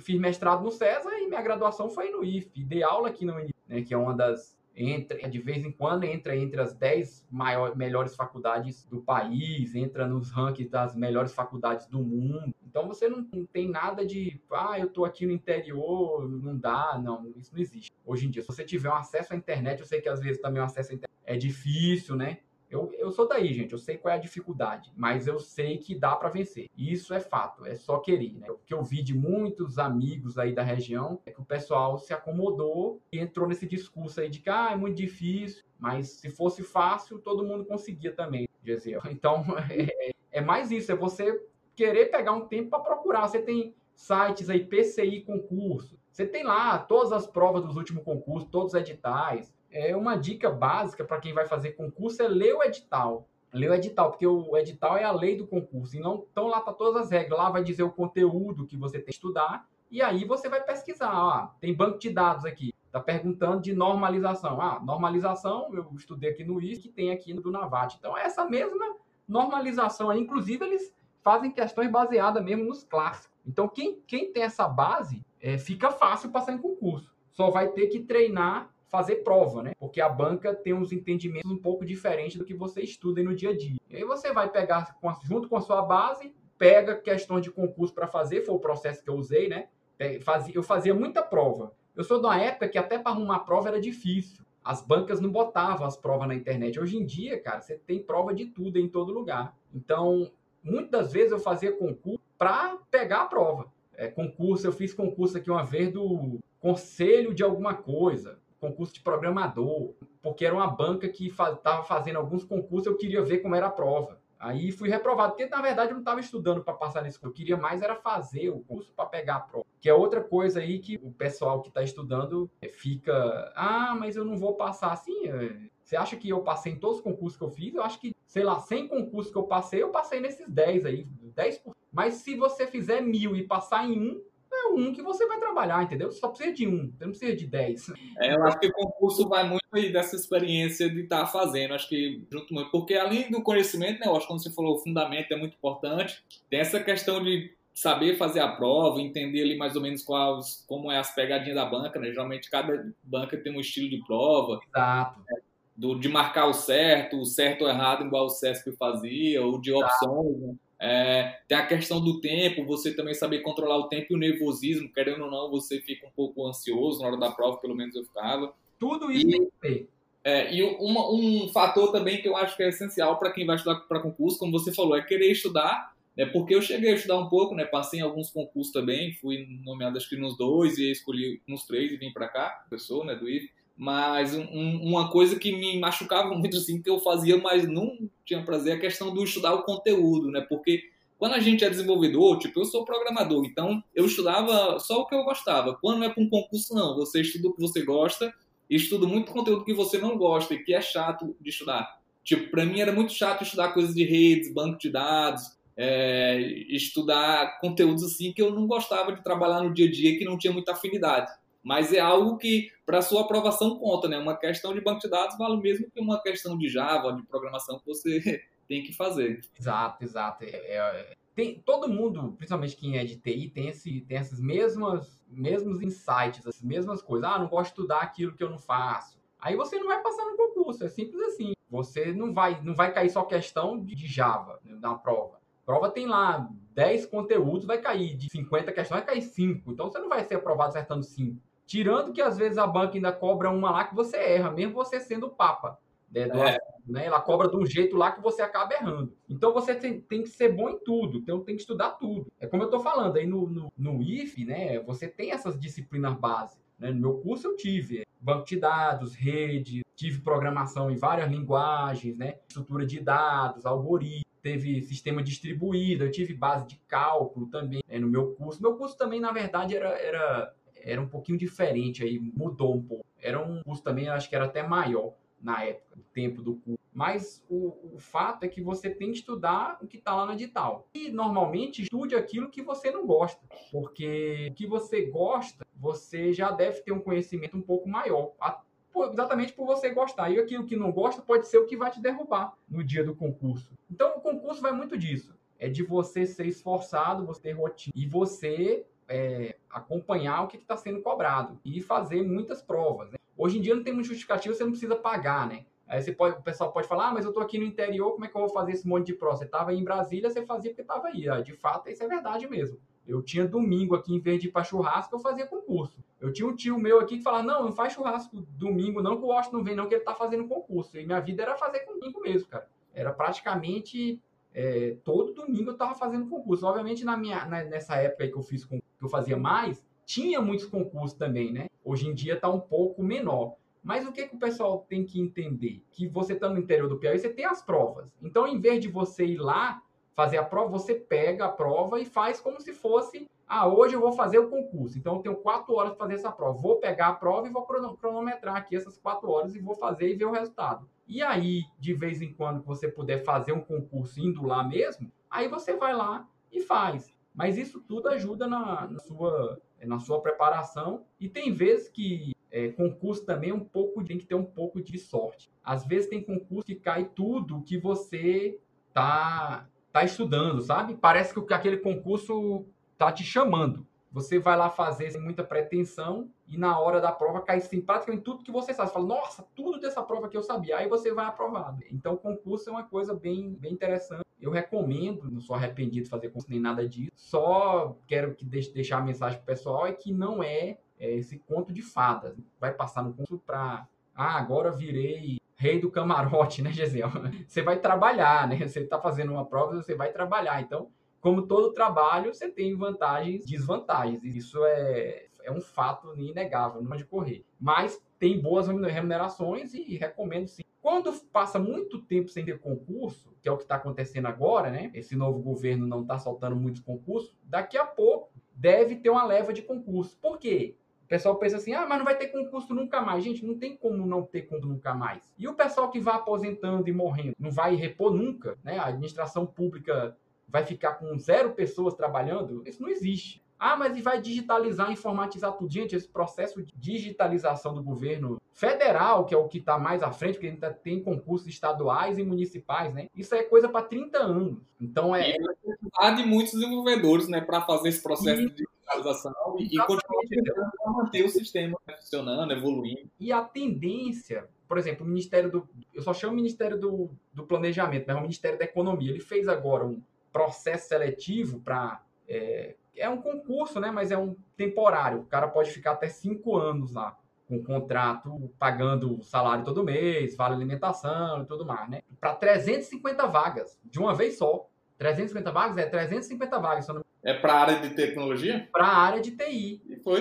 Speaker 2: fiz mestrado no César e minha graduação foi no IF. Dei aula aqui na UNB, né? Que é uma das entra de vez em quando entra entre as 10 maiores, melhores faculdades do país, entra nos rankings das melhores faculdades do mundo. Então você não, não, tem nada de, ah, eu tô aqui no interior, não dá, não, isso não existe. Hoje em dia, se você tiver um acesso à internet, eu sei que às vezes também o acesso à internet é difícil, né? Eu, eu sou daí, gente. Eu sei qual é a dificuldade, mas eu sei que dá para vencer. Isso é fato, é só querer, né? O que eu vi de muitos amigos aí da região é que o pessoal se acomodou e entrou nesse discurso aí de que ah, é muito difícil, mas se fosse fácil, todo mundo conseguia também, Gesiel. Então, é, é mais isso, é você querer pegar um tempo para procurar. Você tem sites aí, PCI concurso. Você tem lá todas as provas dos últimos concursos, todos os editais é uma dica básica para quem vai fazer concurso é ler o edital. Ler o edital, porque o edital é a lei do concurso. Então, então lá tá todas as regras. Lá vai dizer o conteúdo que você tem que estudar. E aí você vai pesquisar. Ó, tem banco de dados aqui. Tá perguntando de normalização. Ah, normalização, eu estudei aqui no IS, que tem aqui no Navat. Então, é essa mesma normalização aí, inclusive, eles fazem questões baseadas mesmo nos clássicos. Então, quem, quem tem essa base, é, fica fácil passar em concurso. Só vai ter que treinar fazer prova, né? Porque a banca tem uns entendimentos um pouco diferentes do que você estuda no dia a dia. E aí você vai pegar junto com a sua base, pega questões de concurso para fazer, foi o processo que eu usei, né? Eu fazia muita prova. Eu sou de uma época que até para arrumar prova era difícil. As bancas não botavam as provas na internet. Hoje em dia, cara, você tem prova de tudo em todo lugar. Então, muitas vezes eu fazia concurso para pegar a prova. É, concurso, eu fiz concurso aqui uma vez do conselho de alguma coisa, concurso de programador, porque era uma banca que estava faz, fazendo alguns concursos, eu queria ver como era a prova. Aí fui reprovado, porque na verdade eu não estava estudando para passar curso. Eu queria mais era fazer o curso para pegar a prova. Que é outra coisa aí que o pessoal que está estudando é, fica, ah, mas eu não vou passar assim. Você acha que eu passei em todos os concursos que eu fiz? Eu acho que, sei lá, 100 concursos que eu passei, eu passei nesses 10 aí, 10%. Mas se você fizer mil e passar em um, é um que você vai trabalhar, entendeu? Você só precisa de um, você não precisa de dez.
Speaker 1: É, eu acho que o concurso vai muito aí dessa experiência de estar tá fazendo, acho que junto muito, porque além do conhecimento, né, eu acho que quando você falou, o fundamento é muito importante, tem essa questão de saber fazer a prova, entender ali mais ou menos quais, como é as pegadinhas da banca, né? Geralmente cada banca tem um estilo de prova.
Speaker 2: Exato.
Speaker 1: Né? Do, de marcar o certo, o certo ou errado, igual o CESP fazia, ou de opções, né? É, tem a questão do tempo, você também saber controlar o tempo e o nervosismo, querendo ou não, você fica um pouco ansioso na hora da prova, pelo menos eu ficava.
Speaker 2: Tudo isso e, tem que ter.
Speaker 1: É, e uma, um fator também que eu acho que é essencial para quem vai estudar para concurso, como você falou, é querer estudar, né, porque eu cheguei a estudar um pouco, né, passei em alguns concursos também, fui nomeado acho que nos dois e escolhi nos três e vim para cá, professor né, do IF. Mas um, uma coisa que me machucava muito, assim, que eu fazia, mas não tinha prazer, é a questão do estudar o conteúdo, né? Porque quando a gente é desenvolvedor, tipo, eu sou programador, então eu estudava só o que eu gostava. Quando é para um concurso, não. Você estuda o que você gosta e estuda muito conteúdo que você não gosta e que é chato de estudar. Tipo, para mim era muito chato estudar coisas de redes, banco de dados, é, estudar conteúdos assim que eu não gostava de trabalhar no dia a dia, que não tinha muita afinidade mas é algo que para sua aprovação conta, né? Uma questão de banco de dados vale mesmo que uma questão de Java, de programação que você tem que fazer.
Speaker 2: Exato, exato. É, é, tem, todo mundo, principalmente quem é de TI, tem, esse, tem esses mesmas, mesmos insights, as mesmas coisas. Ah, não gosto de estudar aquilo que eu não faço. Aí você não vai passar no concurso, é simples assim. Você não vai, não vai cair só questão de, Java né, na prova. Prova tem lá 10 conteúdos, vai cair de 50 questões, vai cair 5. Então você não vai ser aprovado acertando 5. Tirando que às vezes a banca ainda cobra uma lá que você erra, mesmo você sendo papa. Né, do, é. né, ela cobra de um jeito lá que você acaba errando. Então você tem, tem, que ser bom em tudo, então tem que estudar tudo. É como eu estou falando, aí no, no, no IF, né, você tem essas disciplinas básicas. Né? No meu curso eu tive banco de dados, rede, tive programação em várias linguagens, né? estrutura de dados, algoritmo, teve sistema distribuído, eu tive base de cálculo também né, no meu curso. Meu curso também, na verdade, era, era era um pouquinho diferente aí, mudou um pouco. Era um curso também, acho que era até maior na época, o tempo do curso. Mas o, o fato é que você tem que estudar o que está lá no edital. E normalmente estude aquilo que você não gosta, porque o que você gosta, você já deve ter um conhecimento um pouco maior. Exatamente por você gostar. E aquilo que não gosta pode ser o que vai te derrubar no dia do concurso. Então o concurso vai muito disso. É de você ser esforçado, você ter rotina e você é, acompanhar o que está sendo cobrado e fazer muitas provas. Né? Hoje em dia não tem muito justificativo, você não precisa pagar, né? Aí você pode, o pessoal pode falar, ah, mas eu estou aqui no interior, como é que eu vou fazer esse monte de prova? Você estava em Brasília, você fazia porque estava aí. Ah, de fato, isso é verdade mesmo. Eu tinha domingo aqui, em vez de ir para churrasco, eu fazia concurso. Eu tinha um tio meu aqui que falava, não, não faz churrasco domingo não, que o Washington não vem não, que ele está fazendo concurso. E minha vida era fazer domingo mesmo, cara. Era praticamente é, todo domingo eu estava fazendo concurso. Obviamente, na minha, na, nessa época que eu fiz que eu fazia mais, tinha muitos concursos também, né? Hoje em dia está um pouco menor. Mas o que, que o pessoal tem que entender? Que você está no interior do Piauí, você tem as provas. Então, em vez de você ir lá fazer a prova, você pega a prova e faz como se fosse ah, hoje eu vou fazer o concurso, então eu tenho quatro horas para fazer essa prova. Vou pegar a prova e vou cronometrar aqui essas quatro horas e vou fazer e ver o resultado. E aí, de vez em quando, que você puder fazer um concurso indo lá mesmo, aí você vai lá e faz. Mas isso tudo ajuda na, na sua, na sua preparação. E tem vezes que é, concurso também é um pouco tem que ter um pouco de sorte. Às vezes tem concurso que cai tudo que você tá tá estudando, sabe? Parece que aquele concurso tá te chamando. Você vai lá fazer sem muita pretensão e na hora da prova cai sim praticamente tudo que você sabe. Você fala, nossa, tudo dessa prova que eu sabia. Aí você vai aprovado. Então, concurso é uma coisa bem, bem interessante eu recomendo, não sou arrependido de fazer curso nem nada disso, só quero que deixe, deixar a mensagem pro pessoal é que não é, é esse conto de fadas. Vai passar no curso para ah, agora virei rei do camarote, né, Gesiel? Você vai trabalhar, né? Você está fazendo uma prova, você vai trabalhar. Então, como todo trabalho, você tem vantagens desvantagens. Isso é, é um fato inegável, não pode correr. Mas tem boas remunerações e recomendo sim. Quando passa muito tempo sem ter concurso, que é o que está acontecendo agora, né? Esse novo governo não está soltando muitos concursos, daqui a pouco deve ter uma leva de concurso. Por quê? O pessoal pensa assim, ah, mas não vai ter concurso nunca mais. Gente, não tem como não ter concurso nunca mais. E o pessoal que vai aposentando e morrendo, não vai repor nunca, né? A administração pública vai ficar com zero pessoas trabalhando? Isso não existe. Ah, mas e vai digitalizar, informatizar tudo? Gente, esse processo de digitalização do governo federal, que é o que está mais à frente, porque ainda tem concursos estaduais e municipais, né? Isso é coisa para 30 anos. Então é.
Speaker 1: Há de muitos desenvolvedores, né, para fazer esse processo e... de digitalização e, e continuar a manter o sistema funcionando, evoluindo.
Speaker 2: E a tendência por exemplo, o Ministério do. Eu só chamo o Ministério do, do Planejamento, mas é o Ministério da Economia. Ele fez agora um processo seletivo para é, é um concurso, né? Mas é um temporário. O cara pode ficar até cinco anos lá, com contrato, pagando salário todo mês, vale alimentação e tudo mais, né? Para 350 vagas, de uma vez só. 350 vagas é 350 vagas,
Speaker 1: não... É para a área de tecnologia?
Speaker 2: Para a área de TI. E, foi?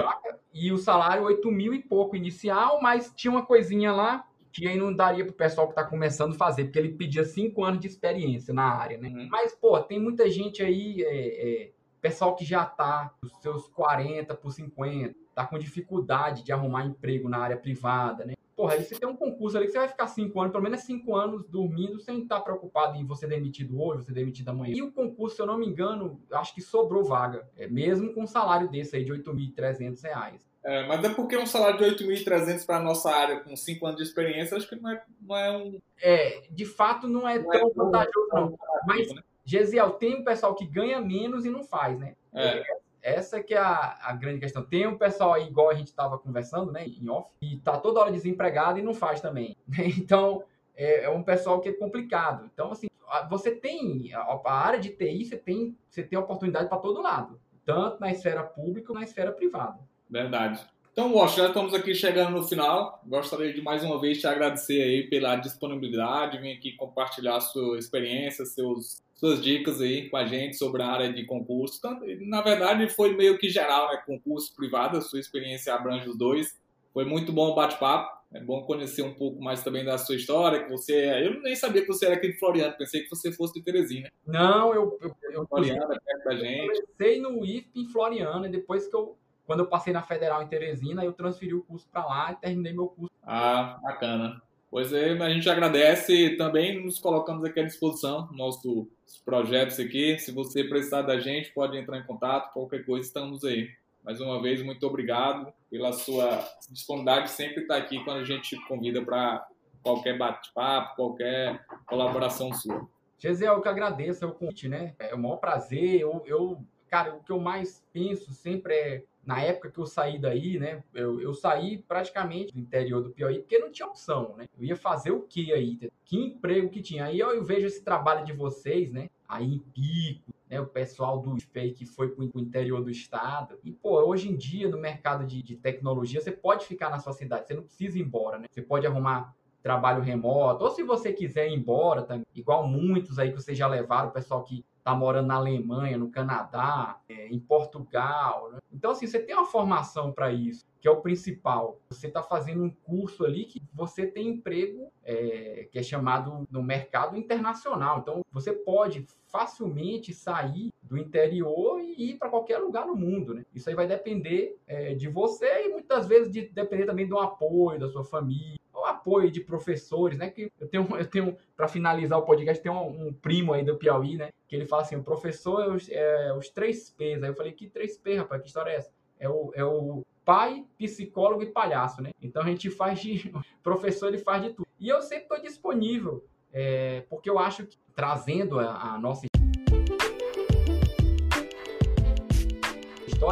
Speaker 2: e o salário 8 mil e pouco inicial, mas tinha uma coisinha lá que aí não daria para o pessoal que está começando fazer, porque ele pedia cinco anos de experiência na área, né? Uhum. Mas, pô, tem muita gente aí é, é, pessoal que já está nos seus 40 por 50, está com dificuldade de arrumar emprego na área privada, né? Porra, aí você tem um concurso ali que você vai ficar cinco anos, pelo menos cinco anos dormindo, sem estar preocupado em você demitido hoje, você demitido amanhã. E o concurso, se eu não me engano, acho que sobrou vaga, é, mesmo com um salário desse aí de R$ 8.300.
Speaker 1: É, mas é porque um salário de 8.300 para a nossa área, com 5 anos de experiência, acho que não é, não é um.
Speaker 2: É, de fato, não é não é tão é vantajoso, não. Mas, né? Gesiel, tem um pessoal que ganha menos e não faz, né? É. Essa que é a, a, grande questão. Tem um pessoal aí, igual a gente estava conversando, né, em off, e tá toda hora desempregado e não faz também. Né? Então, é, é, um pessoal que é complicado. Então, assim, você tem, a, a área de TI, você tem, você tem oportunidade para todo lado. Tanto na esfera pública quanto na esfera privada.
Speaker 1: Verdade. Então, Washington, já estamos aqui chegando no final. Gostaria de mais uma vez te agradecer aí pela disponibilidade, vir aqui compartilhar sua experiência, seus, suas dicas aí com a gente sobre a área de concurso. Na verdade, foi meio que geral, né? Concurso privado, a sua experiência abrange os dois. Foi muito bom o bate-papo. É bom conhecer um pouco mais também da sua história, que você é, Eu nem sabia que você era aqui de Floriano, pensei que você fosse de Teresina.
Speaker 2: Não, eu. eu,
Speaker 1: eu Floriano, é perto da gente.
Speaker 2: Eu comecei no IFP em Floriano, e depois que eu quando eu passei na Federal em Teresina, eu transferi o curso para lá e terminei meu curso.
Speaker 1: Ah, bacana. Pois é, a gente agradece também nos colocamos aqui à disposição, nossos projetos aqui. Se você precisar da gente, pode entrar em contato, qualquer coisa, estamos aí. Mais uma vez, muito obrigado pela sua disponibilidade sempre estar aqui quando a gente convida para qualquer bate-papo, qualquer colaboração sua.
Speaker 2: Gesiel, eu que agradeço o convite, né? É o maior prazer. Eu, eu, cara, o que eu mais penso sempre é na época que eu saí daí, né? Eu, eu saí praticamente do interior do Piauí porque não tinha opção, né? Eu ia fazer o que aí? Que emprego que tinha? Aí eu, eu vejo esse trabalho de vocês, né? Aí em Pico, né? O pessoal do IFEI que foi para o interior do estado. E, pô, hoje em dia, no mercado de, de tecnologia, você pode ficar na sua cidade, você não precisa ir embora, né? Você pode arrumar trabalho remoto, ou se você quiser ir embora, tá? igual muitos aí que vocês já levaram, o pessoal que está morando na Alemanha, no Canadá, é, em Portugal. Né? Então, assim, você tem uma formação para isso, que é o principal. Você está fazendo um curso ali que você tem emprego é, que é chamado no mercado internacional. Então, você pode facilmente sair do interior e ir para qualquer lugar no mundo. Né? Isso aí vai depender é, de você e muitas vezes de depender também do apoio da sua família o apoio de professores, né? Que eu tenho, eu tenho para finalizar o podcast, tem um, um, primo aí do Piauí, né? Que ele fala assim: professor é os, é os três P's. Aí eu falei: que três P, rapaz? Que história é essa? É o, é o pai, psicólogo e palhaço, né? Então a gente faz de. Professor ele faz de tudo. E eu sempre estou disponível, é, porque eu acho que trazendo a, a nossa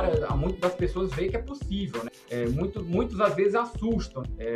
Speaker 2: trajetória, muitas das pessoas veem que é possível, né? É, muito, muitos às vezes assustam. É,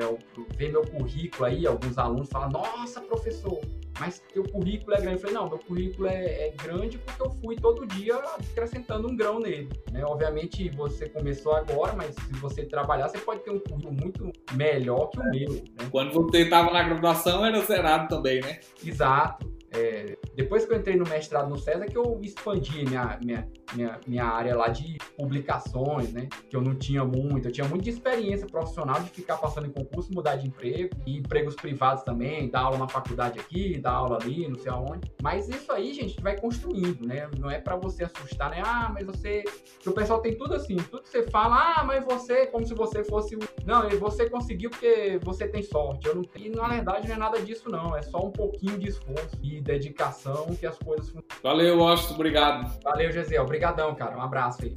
Speaker 2: ver meu currículo aí, alguns alunos falam, nossa, professor, mas teu currículo é grande. Eu falei, não, meu currículo é, é, grande porque eu fui todo dia acrescentando um grão nele. Né? Obviamente você começou agora, mas se você trabalhar, você pode ter um currículo muito melhor que o meu. Né?
Speaker 1: Quando você estava na graduação, era zerado também, né?
Speaker 2: Exato. É, depois que eu entrei no mestrado no César, que eu expandi minha, minha, minha, minha área lá de publicações, né? Que eu não tinha muito. Eu tinha muita experiência profissional de ficar passando em concurso, mudar de emprego, e empregos privados também, dar aula na faculdade aqui, dar aula ali, não sei aonde. Mas isso aí, gente, vai construindo, né? Não é para você assustar, né? Ah, mas você. o pessoal tem tudo assim, tudo que você fala, ah, mas você, como se você fosse. Não, você conseguiu porque você tem sorte. Eu não tenho. E na verdade não é nada disso, não. É só um pouquinho de esforço e dedicação que as coisas funcionam.
Speaker 1: Valeu, Washington. Obrigado.
Speaker 2: Valeu, Gesiel. Obrigadão, cara. Um abraço aí.